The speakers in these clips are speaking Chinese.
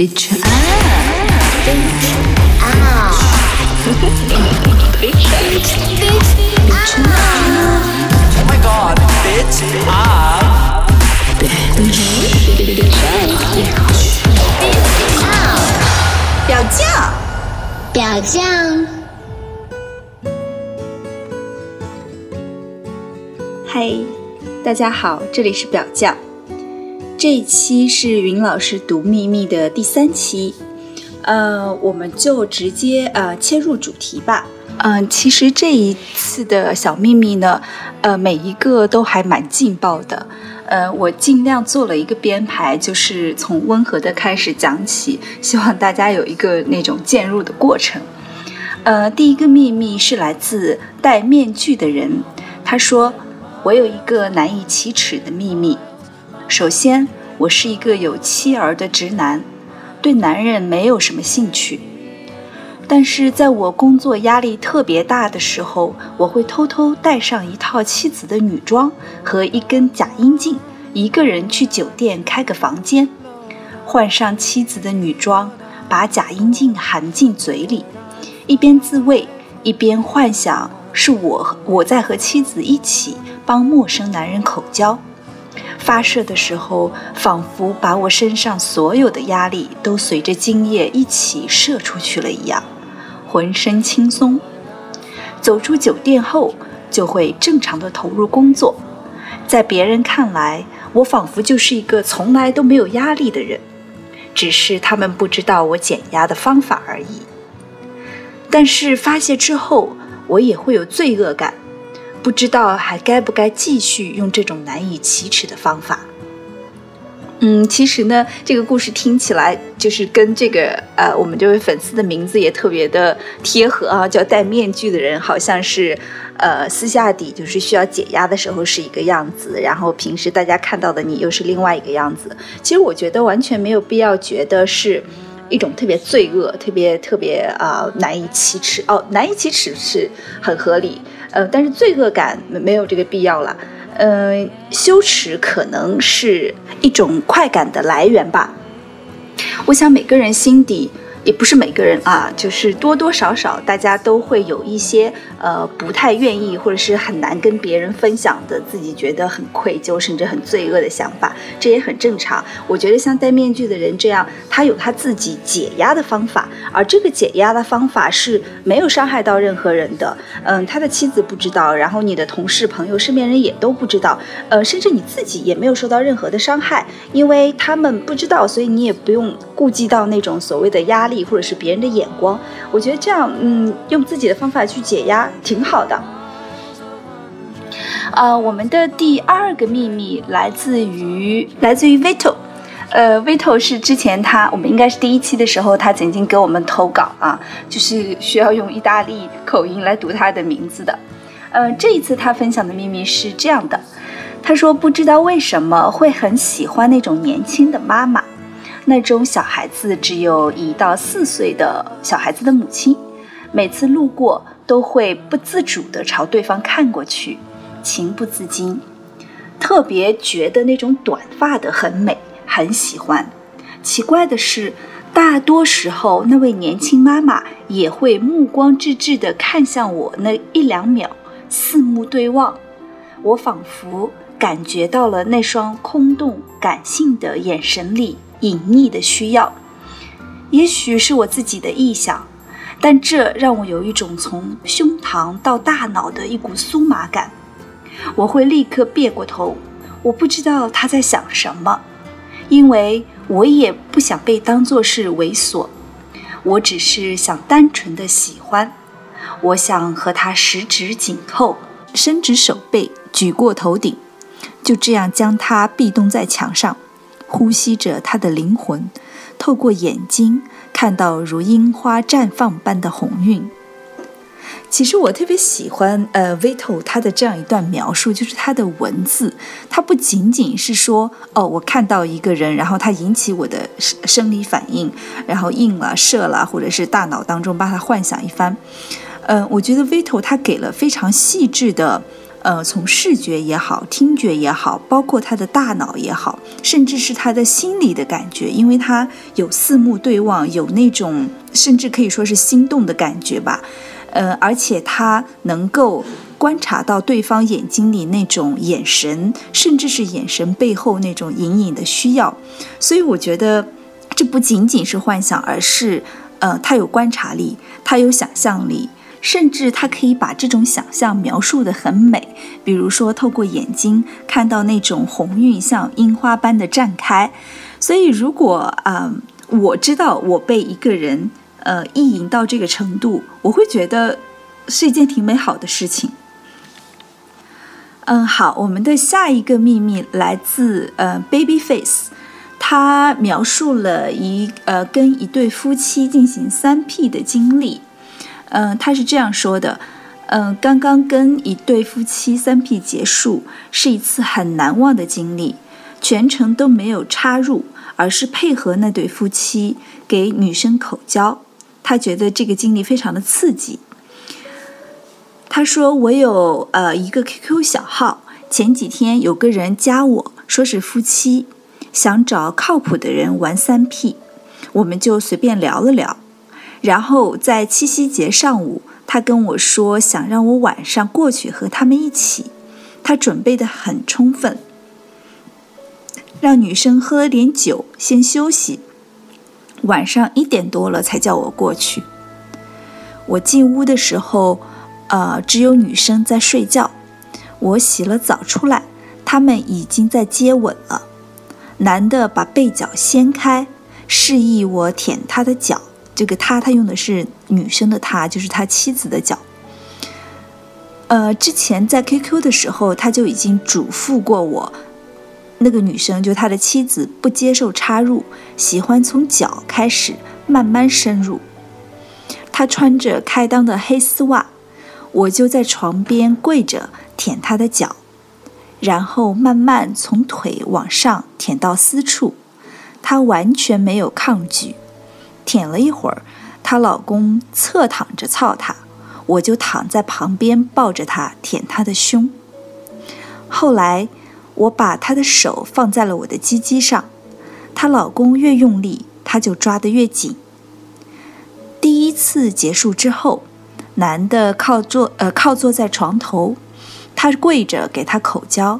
Bitch out. Oh my god, bitch up. 表酱，表酱，嗨，大家好，这里是表酱。这一期是云老师读秘密的第三期，呃，我们就直接呃切入主题吧。嗯、其实这一次的小秘密呢，呃，每一个都还蛮劲爆的。呃，我尽量做了一个编排，就是从温和的开始讲起，希望大家有一个那种渐入的过程。呃，第一个秘密是来自戴面具的人，他说：“我有一个难以启齿的秘密。首先，我是一个有妻儿的直男，对男人没有什么兴趣。但是在我工作压力特别大的时候，我会偷偷带上一套妻子的女装和一根假阴茎，一个人去酒店开个房间，换上妻子的女装，把假阴茎含进嘴里，一边自慰，一边幻想是我我在和妻子一起帮陌生男人口交。发射的时候，仿佛把我身上所有的压力都随着精液一起射出去了一样，浑身轻松。走出酒店后，就会正常的投入工作。在别人看来，我仿佛就是一个从来都没有压力的人，只是他们不知道我减压的方法而已。但是发泄之后，我也会有罪恶感，不知道还该不该继续用这种难以启齿的方法。嗯，其实呢，这个故事听起来就是跟这个呃，我们这位粉丝的名字也特别的贴合啊，叫戴面具的人，好像是呃私下底就是需要解压的时候是一个样子，然后平时大家看到的你又是另外一个样子。其实我觉得完全没有必要觉得是一种特别罪恶、特别特别啊、呃难以启齿哦，难以启齿是很合理，呃，但是罪恶感没没有这个必要了。呃、羞耻可能是一种快感的来源吧。我想每个人心底，也不是每个人啊，就是多多少少大家都会有一些呃不太愿意或者是很难跟别人分享的，自己觉得很愧疚甚至很罪恶的想法，这也很正常。我觉得像戴面具的人这样，他有他自己解压的方法，而这个解压的方法是没有伤害到任何人的。嗯，他的妻子不知道，然后你的同事、朋友、身边人也都不知道，呃，甚至你自己也没有受到任何的伤害，因为他们不知道，所以你也不用顾及到那种所谓的压力或者是别人的眼光。我觉得这样，嗯，用自己的方法去解压挺好的。呃，我们的第二个秘密来自于来自于 Vito。呃，Vito 是之前他我们应该是第一期的时候，他曾经给我们投稿啊，就是需要用意大利口音来读他的名字的。呃，这一次他分享的秘密是这样的，他说不知道为什么会很喜欢那种年轻的妈妈，那种小孩子只有一到四岁的小孩子的母亲，每次路过都会不自主地朝对方看过去，情不自禁，特别觉得那种短发的很美。很喜欢。奇怪的是，大多时候那位年轻妈妈也会目光滞滞地看向我那一两秒，四目对望。我仿佛感觉到了那双空洞、感性的眼神里隐匿的需要。也许是我自己的臆想，但这让我有一种从胸膛到大脑的一股酥麻感。我会立刻别过头，我不知道他在想什么。因为我也不想被当作是猥琐，我只是想单纯的喜欢。我想和他十指紧扣，伸直手背，举过头顶，就这样将他壁咚在墙上，呼吸着他的灵魂，透过眼睛看到如樱花绽放般的红晕。其实我特别喜欢呃 Vito 他的这样一段描述，就是他的文字，他不仅仅是说哦，我看到一个人，然后他引起我的生生理反应，然后硬了、射了，或者是大脑当中把他幻想一番。嗯、呃，我觉得 Vito 他给了非常细致的呃，从视觉也好，听觉也好，包括他的大脑也好，甚至是他的心理的感觉，因为他有四目对望，有那种甚至可以说是心动的感觉吧。呃，而且他能够观察到对方眼睛里那种眼神，甚至是眼神背后那种隐隐的需要。所以我觉得这不仅仅是幻想，而是呃，他有观察力，他有想象力。甚至他可以把这种想象描述得很美，比如说透过眼睛看到那种红晕像樱花般的绽开。所以，如果啊，我知道我被一个人呃意淫到这个程度，我会觉得是一件挺美好的事情。嗯，好，我们的下一个秘密来自呃 Babyface，他描述了一呃跟一对夫妻进行三 P 的经历。嗯，他是这样说的，嗯，刚刚跟一对夫妻三 P 结束，是一次很难忘的经历，全程都没有插入，而是配合那对夫妻给女生口交，他觉得这个经历非常的刺激。他说我有呃一个 QQ 小号，前几天有个人加我说是夫妻，想找靠谱的人玩三 P，我们就随便聊了聊。然后在七夕节上午，他跟我说想让我晚上过去和他们一起，他准备的很充分，让女生喝点酒先休息，晚上一点多了才叫我过去。我进屋的时候，呃，只有女生在睡觉。我洗了澡出来，他们已经在接吻了。男的把被角掀开，示意我舔他的脚。这个他，他用的是女生的他，就是他妻子的脚。呃，之前在 QQ 的时候，他就已经嘱咐过我，那个女生就他的妻子不接受插入，喜欢从脚开始慢慢深入。他穿着开裆的黑丝袜，我就在床边跪着舔他的脚，然后慢慢从腿往上舔到私处，他完全没有抗拒。舔了一会儿，她老公侧躺着操她，我就躺在旁边抱着她舔她的胸。后来我把她的手放在了我的鸡鸡上，她老公越用力，她就抓得越紧。第一次结束之后，男的靠坐呃靠坐在床头，他跪着给她口交，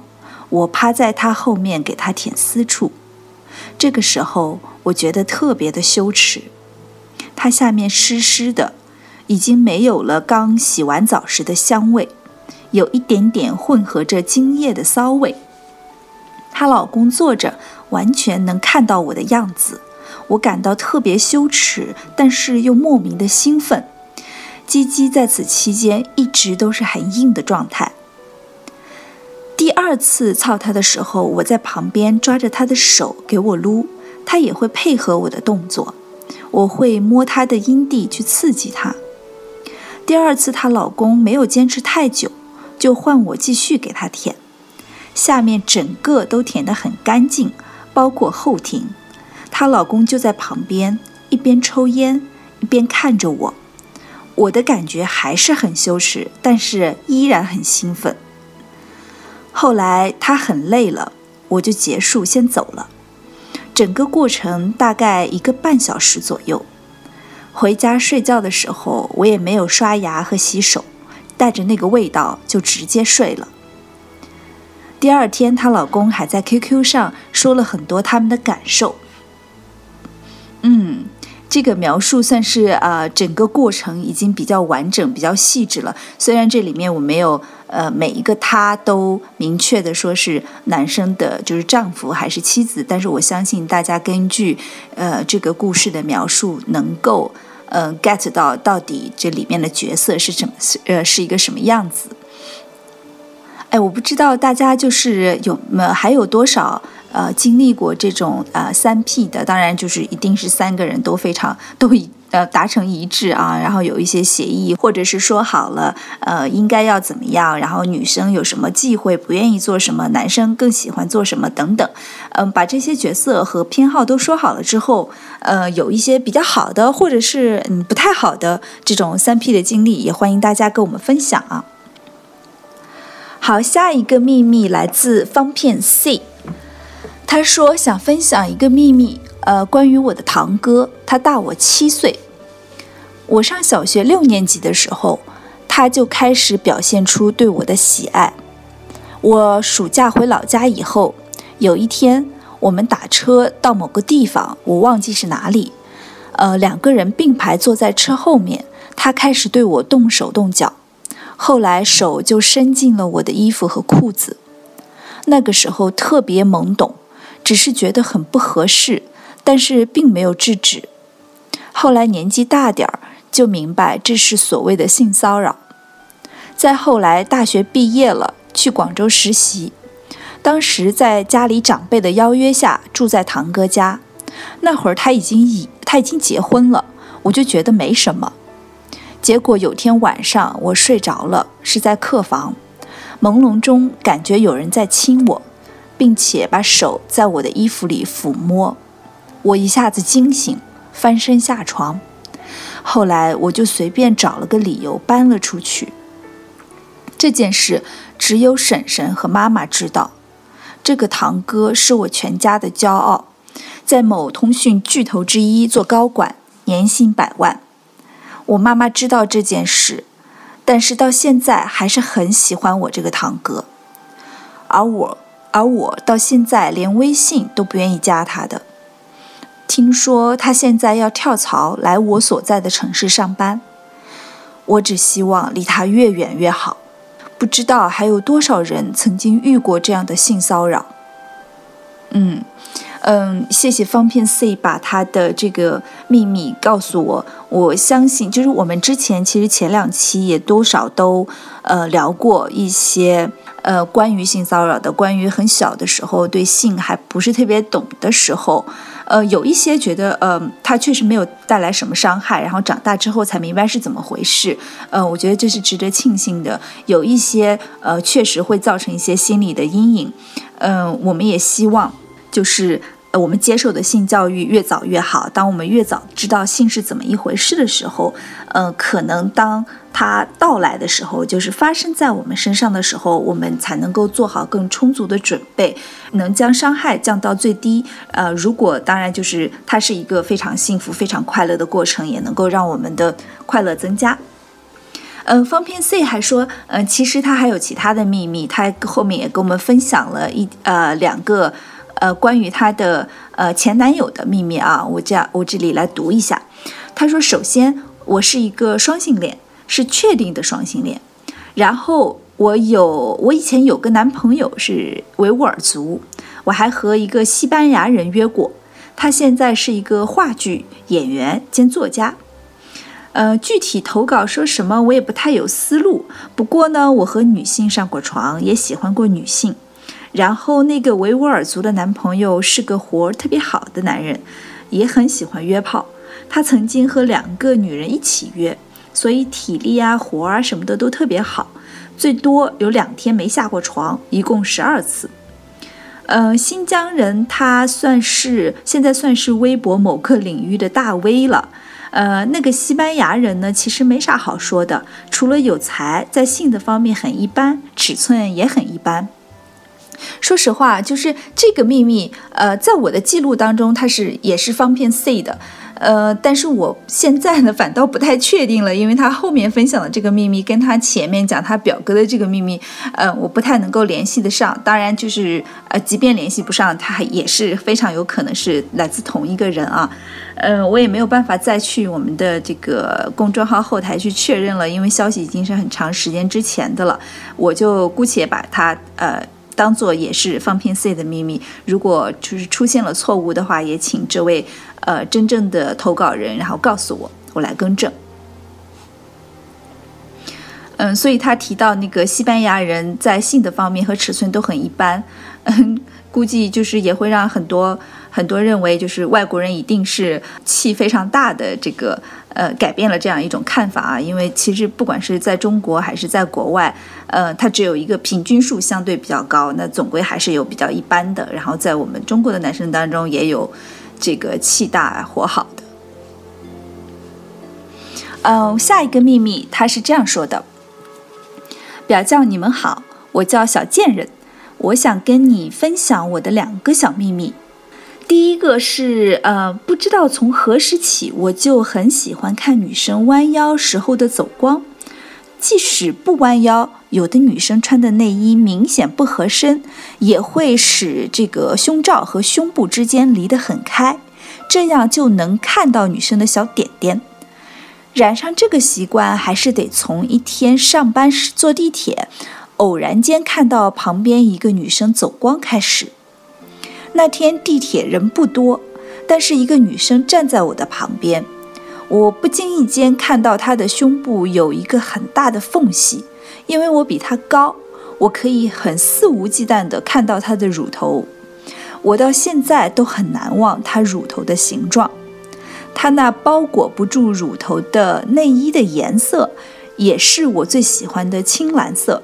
我趴在他后面给他舔私处。这个时候我觉得特别的羞耻。它下面湿湿的，已经没有了刚洗完澡时的香味，有一点点混合着精液的骚味。她老公坐着，完全能看到我的样子，我感到特别羞耻，但是又莫名的兴奋。鸡鸡在此期间一直都是很硬的状态。第二次操他的时候，我在旁边抓着他的手给我撸，他也会配合我的动作。我会摸她的阴蒂去刺激她。第二次她老公没有坚持太久，就换我继续给她舔，下面整个都舔得很干净，包括后庭。她老公就在旁边一边抽烟一边看着我，我的感觉还是很羞耻，但是依然很兴奋。后来他很累了，我就结束先走了。整个过程大概一个半小时左右。回家睡觉的时候，我也没有刷牙和洗手，带着那个味道就直接睡了。第二天，她老公还在 QQ 上说了很多他们的感受。嗯。这个描述算是呃整个过程已经比较完整、比较细致了。虽然这里面我没有呃每一个他都明确的说是男生的，就是丈夫还是妻子，但是我相信大家根据呃这个故事的描述，能够呃 get 到到底这里面的角色是什么呃是一个什么样子。哎，我不知道大家就是有没还有多少。呃，经历过这种呃三 P 的，当然就是一定是三个人都非常都一呃达成一致啊，然后有一些协议，或者是说好了呃应该要怎么样，然后女生有什么忌讳，不愿意做什么，男生更喜欢做什么等等，嗯，把这些角色和偏好都说好了之后，呃，有一些比较好的，或者是嗯不太好的这种三 P 的经历，也欢迎大家跟我们分享啊。好，下一个秘密来自方片 C，他说想分享一个秘密，呃，关于我的堂哥，他大我七岁。我上小学六年级的时候，他就开始表现出对我的喜爱。我暑假回老家以后，有一天我们打车到某个地方，我忘记是哪里，呃，两个人并排坐在车后面，他开始对我动手动脚。后来手就伸进了我的衣服和裤子，那个时候特别懵懂，只是觉得很不合适，但是并没有制止。后来年纪大点儿，就明白这是所谓的性骚扰。再后来大学毕业了，去广州实习，当时在家里长辈的邀约下住在堂哥家，那会儿他已经已他已经结婚了，我就觉得没什么。结果有天晚上我睡着了，是在客房，朦胧中感觉有人在亲我，并且把手在我的衣服里抚摸，我一下子惊醒，翻身下床。后来我就随便找了个理由搬了出去。这件事只有婶婶和妈妈知道。这个堂哥是我全家的骄傲，在某通讯巨头之一做高管，年薪百万。我妈妈知道这件事，但是到现在还是很喜欢我这个堂哥，而我，而我到现在连微信都不愿意加他的。听说他现在要跳槽来我所在的城市上班，我只希望离他越远越好。不知道还有多少人曾经遇过这样的性骚扰。嗯。嗯，谢谢方片 C 把他的这个秘密告诉我。我相信，就是我们之前其实前两期也多少都呃聊过一些呃关于性骚扰的，关于很小的时候对性还不是特别懂的时候，呃有一些觉得呃他确实没有带来什么伤害，然后长大之后才明白是怎么回事。呃，我觉得这是值得庆幸的。有一些呃确实会造成一些心理的阴影。嗯，我们也希望。就是我们接受的性教育越早越好。当我们越早知道性是怎么一回事的时候，呃，可能当它到来的时候，就是发生在我们身上的时候，我们才能够做好更充足的准备，能将伤害降到最低。呃，如果当然就是它是一个非常幸福、非常快乐的过程，也能够让我们的快乐增加。嗯，方片 C 还说，嗯，其实他还有其他的秘密，他后面也跟我们分享了一呃两个。呃，关于她的呃前男友的秘密啊，我这样我这里来读一下。他说：“首先，我是一个双性恋，是确定的双性恋。然后我有我以前有个男朋友是维吾尔族，我还和一个西班牙人约过。他现在是一个话剧演员兼作家。呃，具体投稿说什么我也不太有思路。不过呢，我和女性上过床，也喜欢过女性。”然后那个维吾尔族的男朋友是个活儿特别好的男人，也很喜欢约炮。他曾经和两个女人一起约，所以体力啊、活啊什么的都特别好。最多有两天没下过床，一共十二次。呃，新疆人他算是现在算是微博某个领域的大 V 了。呃，那个西班牙人呢，其实没啥好说的，除了有才，在性的方面很一般，尺寸也很一般。说实话，就是这个秘密，呃，在我的记录当中，它是也是方片 C 的，呃，但是我现在呢，反倒不太确定了，因为他后面分享的这个秘密，跟他前面讲他表哥的这个秘密，呃，我不太能够联系得上。当然，就是呃，即便联系不上，他也是非常有可能是来自同一个人啊，呃，我也没有办法再去我们的这个公众号后台去确认了，因为消息已经是很长时间之前的了，我就姑且把它呃。当做也是放片 C 的秘密。如果就是出现了错误的话，也请这位呃真正的投稿人，然后告诉我，我来更正。嗯，所以他提到那个西班牙人在性的方面和尺寸都很一般，嗯，估计就是也会让很多很多认为就是外国人一定是气非常大的这个。呃，改变了这样一种看法啊，因为其实不管是在中国还是在国外，呃，它只有一个平均数相对比较高，那总归还是有比较一般的。然后在我们中国的男生当中，也有这个气大活好的。嗯，下一个秘密他是这样说的：表酱，你们好，我叫小贱人，我想跟你分享我的两个小秘密。第一个是，呃，不知道从何时起，我就很喜欢看女生弯腰时候的走光，即使不弯腰，有的女生穿的内衣明显不合身，也会使这个胸罩和胸部之间离得很开，这样就能看到女生的小点点。染上这个习惯，还是得从一天上班时坐地铁，偶然间看到旁边一个女生走光开始。那天地铁人不多，但是一个女生站在我的旁边，我不经意间看到她的胸部有一个很大的缝隙，因为我比她高，我可以很肆无忌惮地看到她的乳头。我到现在都很难忘她乳头的形状，她那包裹不住乳头的内衣的颜色，也是我最喜欢的青蓝色。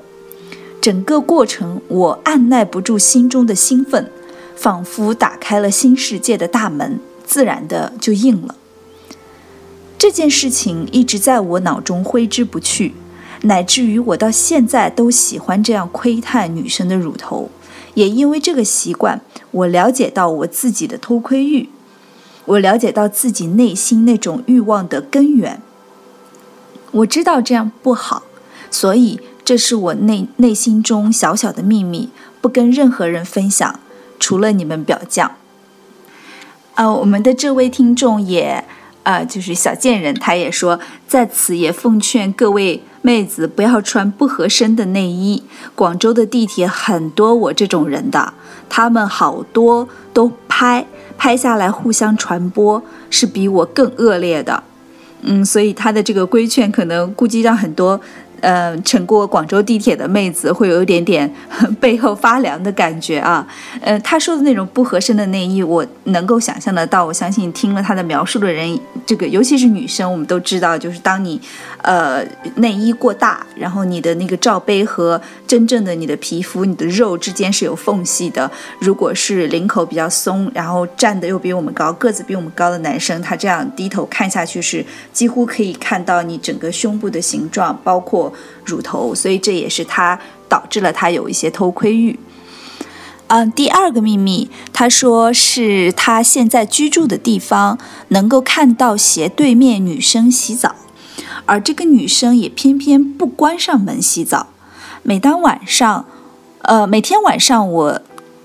整个过程，我按耐不住心中的兴奋。仿佛打开了新世界的大门，自然的就应了。这件事情一直在我脑中挥之不去，乃至于我到现在都喜欢这样窥探女生的乳头。也因为这个习惯，我了解到我自己的偷窥欲，我了解到自己内心那种欲望的根源。我知道这样不好，所以这是我内内心中小小的秘密，不跟任何人分享。除了你们表酱，呃，我们的这位听众也，呃，就是小贱人，他也说，在此也奉劝各位妹子不要穿不合身的内衣。广州的地铁很多我这种人的，他们好多都拍拍下来互相传播，是比我更恶劣的。嗯，所以他的这个规劝可能估计让很多。呃，乘过广州地铁的妹子会有一点点背后发凉的感觉啊。呃，她说的那种不合身的内衣，我能够想象得到。我相信听了她的描述的人，这个尤其是女生，我们都知道，就是当你呃内衣过大，然后你的那个罩杯和真正的你的皮肤、你的肉之间是有缝隙的。如果是领口比较松，然后站的又比我们高，个子比我们高的男生，他这样低头看下去是几乎可以看到你整个胸部的形状，包括。乳头，所以这也是他导致了他有一些偷窥欲。嗯，第二个秘密，他说是他现在居住的地方能够看到斜对面女生洗澡，而这个女生也偏偏不关上门洗澡。每当晚上，呃，每天晚上我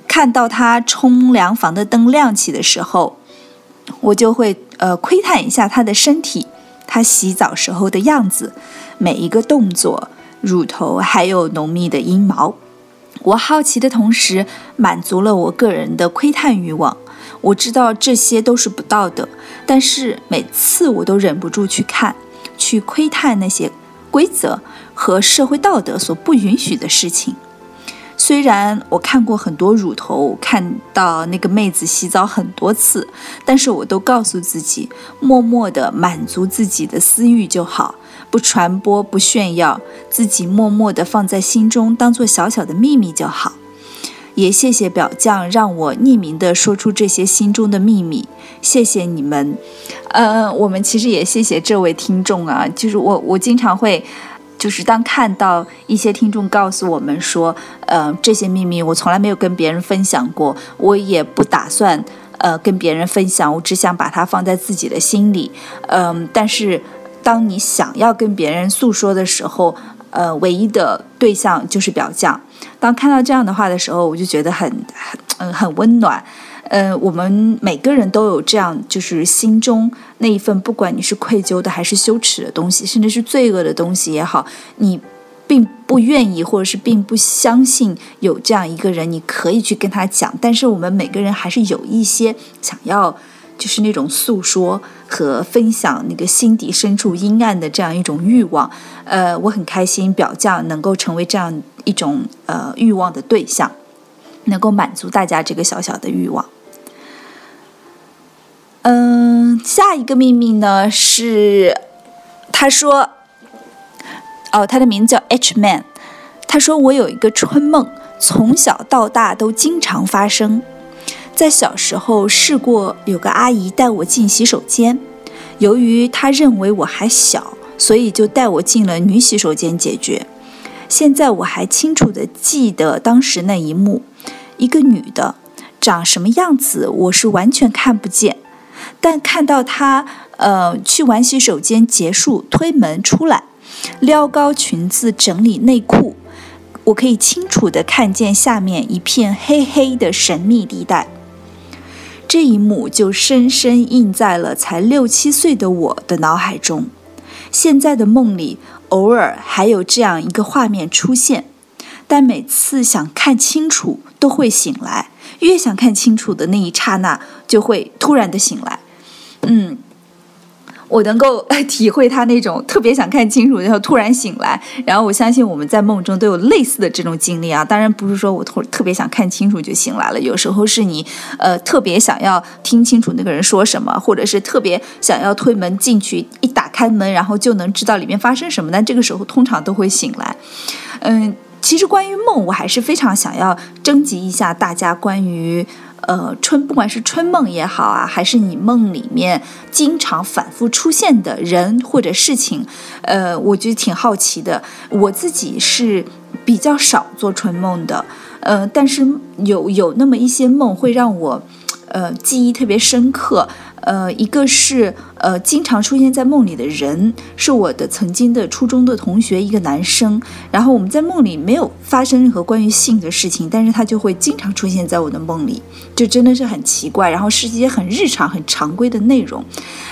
看到她冲凉房的灯亮起的时候，我就会呃窥探一下她的身体，她洗澡时候的样子。每一个动作，乳头还有浓密的阴毛，我好奇的同时满足了我个人的窥探欲望。我知道这些都是不道德，但是每次我都忍不住去看，去窥探那些规则和社会道德所不允许的事情。虽然我看过很多乳头，看到那个妹子洗澡很多次，但是我都告诉自己，默默的满足自己的私欲就好。不传播，不炫耀，自己默默地放在心中，当做小小的秘密就好。也谢谢表匠让我匿名地说出这些心中的秘密，谢谢你们。呃，我们其实也谢谢这位听众啊，就是我，我经常会，就是当看到一些听众告诉我们说，呃，这些秘密我从来没有跟别人分享过，我也不打算呃跟别人分享，我只想把它放在自己的心里。嗯，但是。当你想要跟别人诉说的时候，呃，唯一的对象就是表匠。当看到这样的话的时候，我就觉得很很嗯很温暖。嗯，我们每个人都有这样，就是心中那一份，不管你是愧疚的还是羞耻的东西，甚至是罪恶的东西也好，你并不愿意或者是并不相信有这样一个人，你可以去跟他讲。但是我们每个人还是有一些想要。就是那种诉说和分享那个心底深处阴暗的这样一种欲望，呃，我很开心表匠能够成为这样一种呃欲望的对象，能够满足大家这个小小的欲望。嗯，下一个秘密呢是，他说，哦，他的名字叫 H Man，他说我有一个春梦，从小到大都经常发生。在小时候试过，有个阿姨带我进洗手间，由于她认为我还小，所以就带我进了女洗手间解决。现在我还清楚的记得当时那一幕，一个女的，长什么样子我是完全看不见，但看到她，呃，去完洗手间结束，推门出来，撩高裙子整理内裤，我可以清楚的看见下面一片黑黑的神秘地带。这一幕就深深印在了才六七岁的我的脑海中。现在的梦里，偶尔还有这样一个画面出现，但每次想看清楚都会醒来。越想看清楚的那一刹那，就会突然的醒来。嗯。我能够体会他那种特别想看清楚，然后突然醒来。然后我相信我们在梦中都有类似的这种经历啊。当然不是说我特特别想看清楚就醒来了，有时候是你呃特别想要听清楚那个人说什么，或者是特别想要推门进去，一打开门然后就能知道里面发生什么。但这个时候通常都会醒来。嗯，其实关于梦，我还是非常想要征集一下大家关于。呃，春不管是春梦也好啊，还是你梦里面经常反复出现的人或者事情，呃，我觉得挺好奇的。我自己是比较少做春梦的，呃，但是有有那么一些梦会让我，呃，记忆特别深刻。呃，一个是呃，经常出现在梦里的人，是我的曾经的初中的同学，一个男生。然后我们在梦里没有发生任何关于性的事情，但是他就会经常出现在我的梦里，就真的是很奇怪。然后是一些很日常、很常规的内容。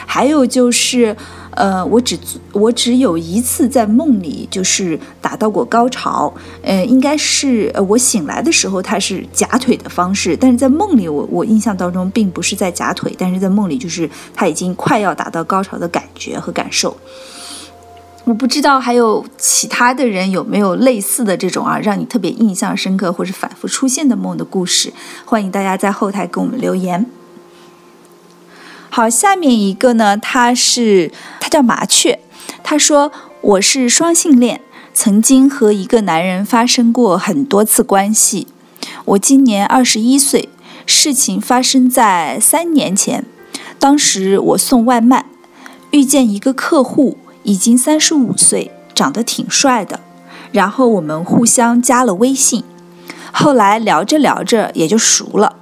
还有就是。呃，我只我只有一次在梦里就是达到过高潮，呃，应该是呃我醒来的时候它是夹腿的方式，但是在梦里我我印象当中并不是在夹腿，但是在梦里就是他已经快要达到高潮的感觉和感受。我不知道还有其他的人有没有类似的这种啊，让你特别印象深刻或者反复出现的梦的故事，欢迎大家在后台给我们留言。好，下面一个呢，他是他叫麻雀，他说我是双性恋，曾经和一个男人发生过很多次关系。我今年二十一岁，事情发生在三年前，当时我送外卖，遇见一个客户，已经三十五岁，长得挺帅的，然后我们互相加了微信，后来聊着聊着也就熟了。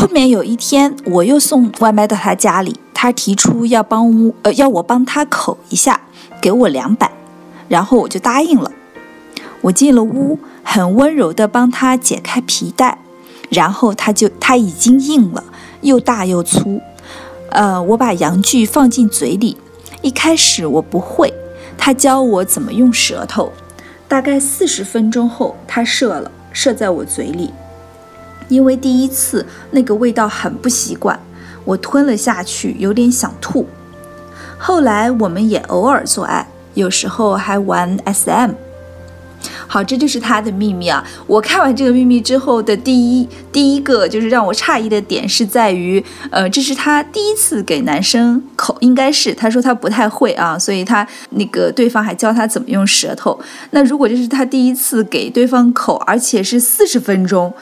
后面有一天，我又送外卖到他家里，他提出要帮呃要我帮他口一下，给我两百，然后我就答应了。我进了屋，很温柔地帮他解开皮带，然后他就他已经硬了，又大又粗。呃，我把阳具放进嘴里，一开始我不会，他教我怎么用舌头。大概四十分钟后，他射了，射在我嘴里。因为第一次那个味道很不习惯，我吞了下去，有点想吐。后来我们也偶尔做爱，有时候还玩 SM。好，这就是他的秘密啊！我看完这个秘密之后的第一第一个就是让我诧异的点是在于，呃，这是他第一次给男生口，应该是他说他不太会啊，所以他那个对方还教他怎么用舌头。那如果这是他第一次给对方口，而且是四十分钟。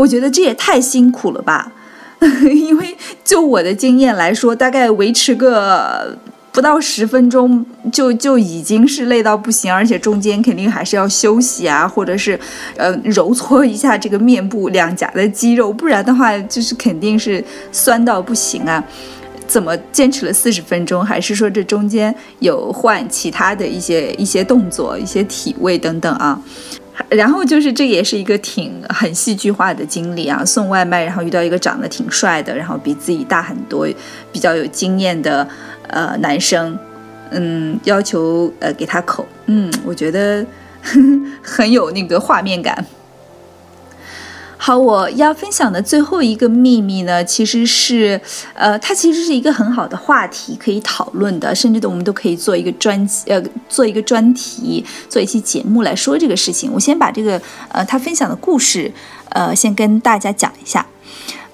我觉得这也太辛苦了吧，因为就我的经验来说，大概维持个不到十分钟就就已经是累到不行，而且中间肯定还是要休息啊，或者是呃揉搓一下这个面部两颊的肌肉，不然的话就是肯定是酸到不行啊。怎么坚持了四十分钟？还是说这中间有换其他的一些一些动作、一些体位等等啊？然后就是这也是一个挺很戏剧化的经历啊，送外卖，然后遇到一个长得挺帅的，然后比自己大很多、比较有经验的呃男生，嗯，要求呃给他口，嗯，我觉得 很有那个画面感。好，我要分享的最后一个秘密呢，其实是，呃，它其实是一个很好的话题可以讨论的，甚至的我们都可以做一个专，呃，做一个专题，做一期节目来说这个事情。我先把这个，呃，他分享的故事，呃，先跟大家讲一下。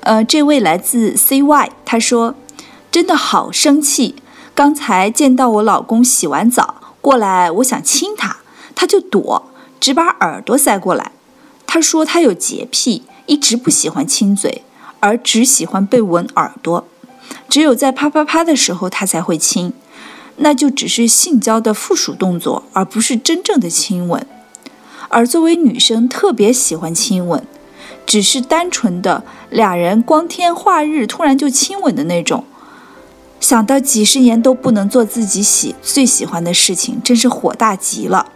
呃，这位来自 CY，他说，真的好生气，刚才见到我老公洗完澡过来，我想亲他，他就躲，只把耳朵塞过来。他说他有洁癖，一直不喜欢亲嘴，而只喜欢被吻耳朵，只有在啪啪啪的时候他才会亲。那就只是性交的附属动作，而不是真正的亲吻。而作为女生，特别喜欢亲吻，只是单纯的俩人光天化日突然就亲吻的那种。想到几十年都不能做自己喜最喜欢的事情，真是火大极了。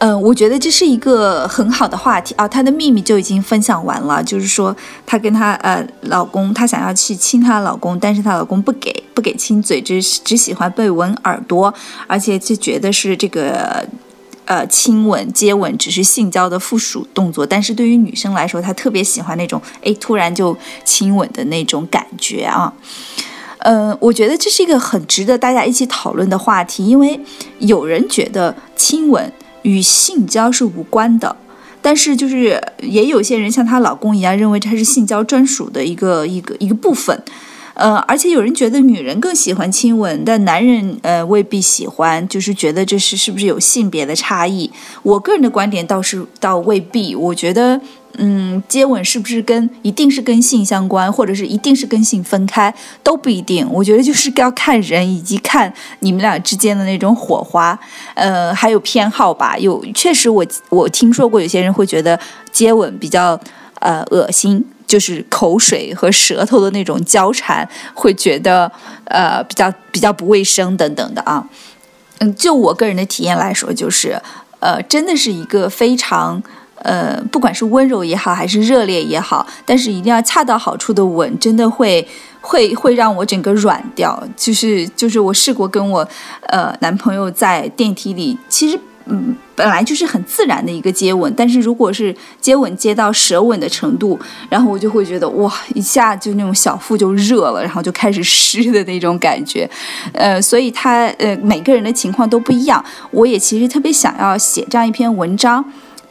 嗯，我觉得这是一个很好的话题啊。她的秘密就已经分享完了，就是说她跟她呃老公，她想要去亲她老公，但是她老公不给，不给亲嘴，只只喜欢被吻耳朵，而且就觉得是这个呃亲吻、接吻只是性交的附属动作。但是对于女生来说，她特别喜欢那种哎突然就亲吻的那种感觉啊。嗯，我觉得这是一个很值得大家一起讨论的话题，因为有人觉得亲吻。与性交是无关的，但是就是也有些人像她老公一样，认为这是性交专属的一个一个一个部分。呃，而且有人觉得女人更喜欢亲吻，但男人呃未必喜欢，就是觉得这是是不是有性别的差异？我个人的观点倒是倒未必，我觉得。嗯，接吻是不是跟一定是跟性相关，或者是一定是跟性分开都不一定。我觉得就是要看人以及看你们俩之间的那种火花，呃，还有偏好吧。有确实我我听说过有些人会觉得接吻比较呃恶心，就是口水和舌头的那种交缠，会觉得呃比较比较不卫生等等的啊。嗯，就我个人的体验来说，就是呃真的是一个非常。呃，不管是温柔也好，还是热烈也好，但是一定要恰到好处的吻，真的会会会让我整个软掉。就是就是我试过跟我呃男朋友在电梯里，其实嗯本来就是很自然的一个接吻，但是如果是接吻接到舌吻的程度，然后我就会觉得哇一下就那种小腹就热了，然后就开始湿的那种感觉。呃，所以他呃每个人的情况都不一样。我也其实特别想要写这样一篇文章。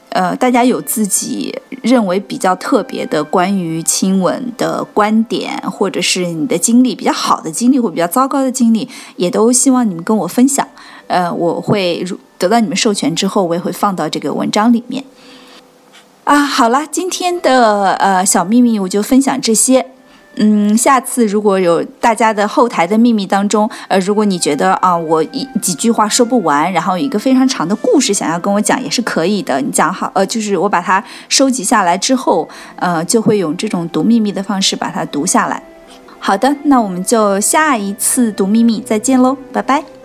呃，大家有自己认为比较特别的关于亲吻的观点，或者是你的经历比较好的经历或比较糟糕的经历，也都希望你们跟我分享。呃，我会得到你们授权之后，我也会放到这个文章里面。啊，好了，今天的呃小秘密我就分享这些。嗯，下次如果有大家的后台的秘密当中，呃，如果你觉得啊，我一几句话说不完，然后有一个非常长的故事想要跟我讲，也是可以的。你讲好，呃，就是我把它收集下来之后，呃，就会用这种读秘密的方式把它读下来。好的，那我们就下一次读秘密再见喽，拜拜。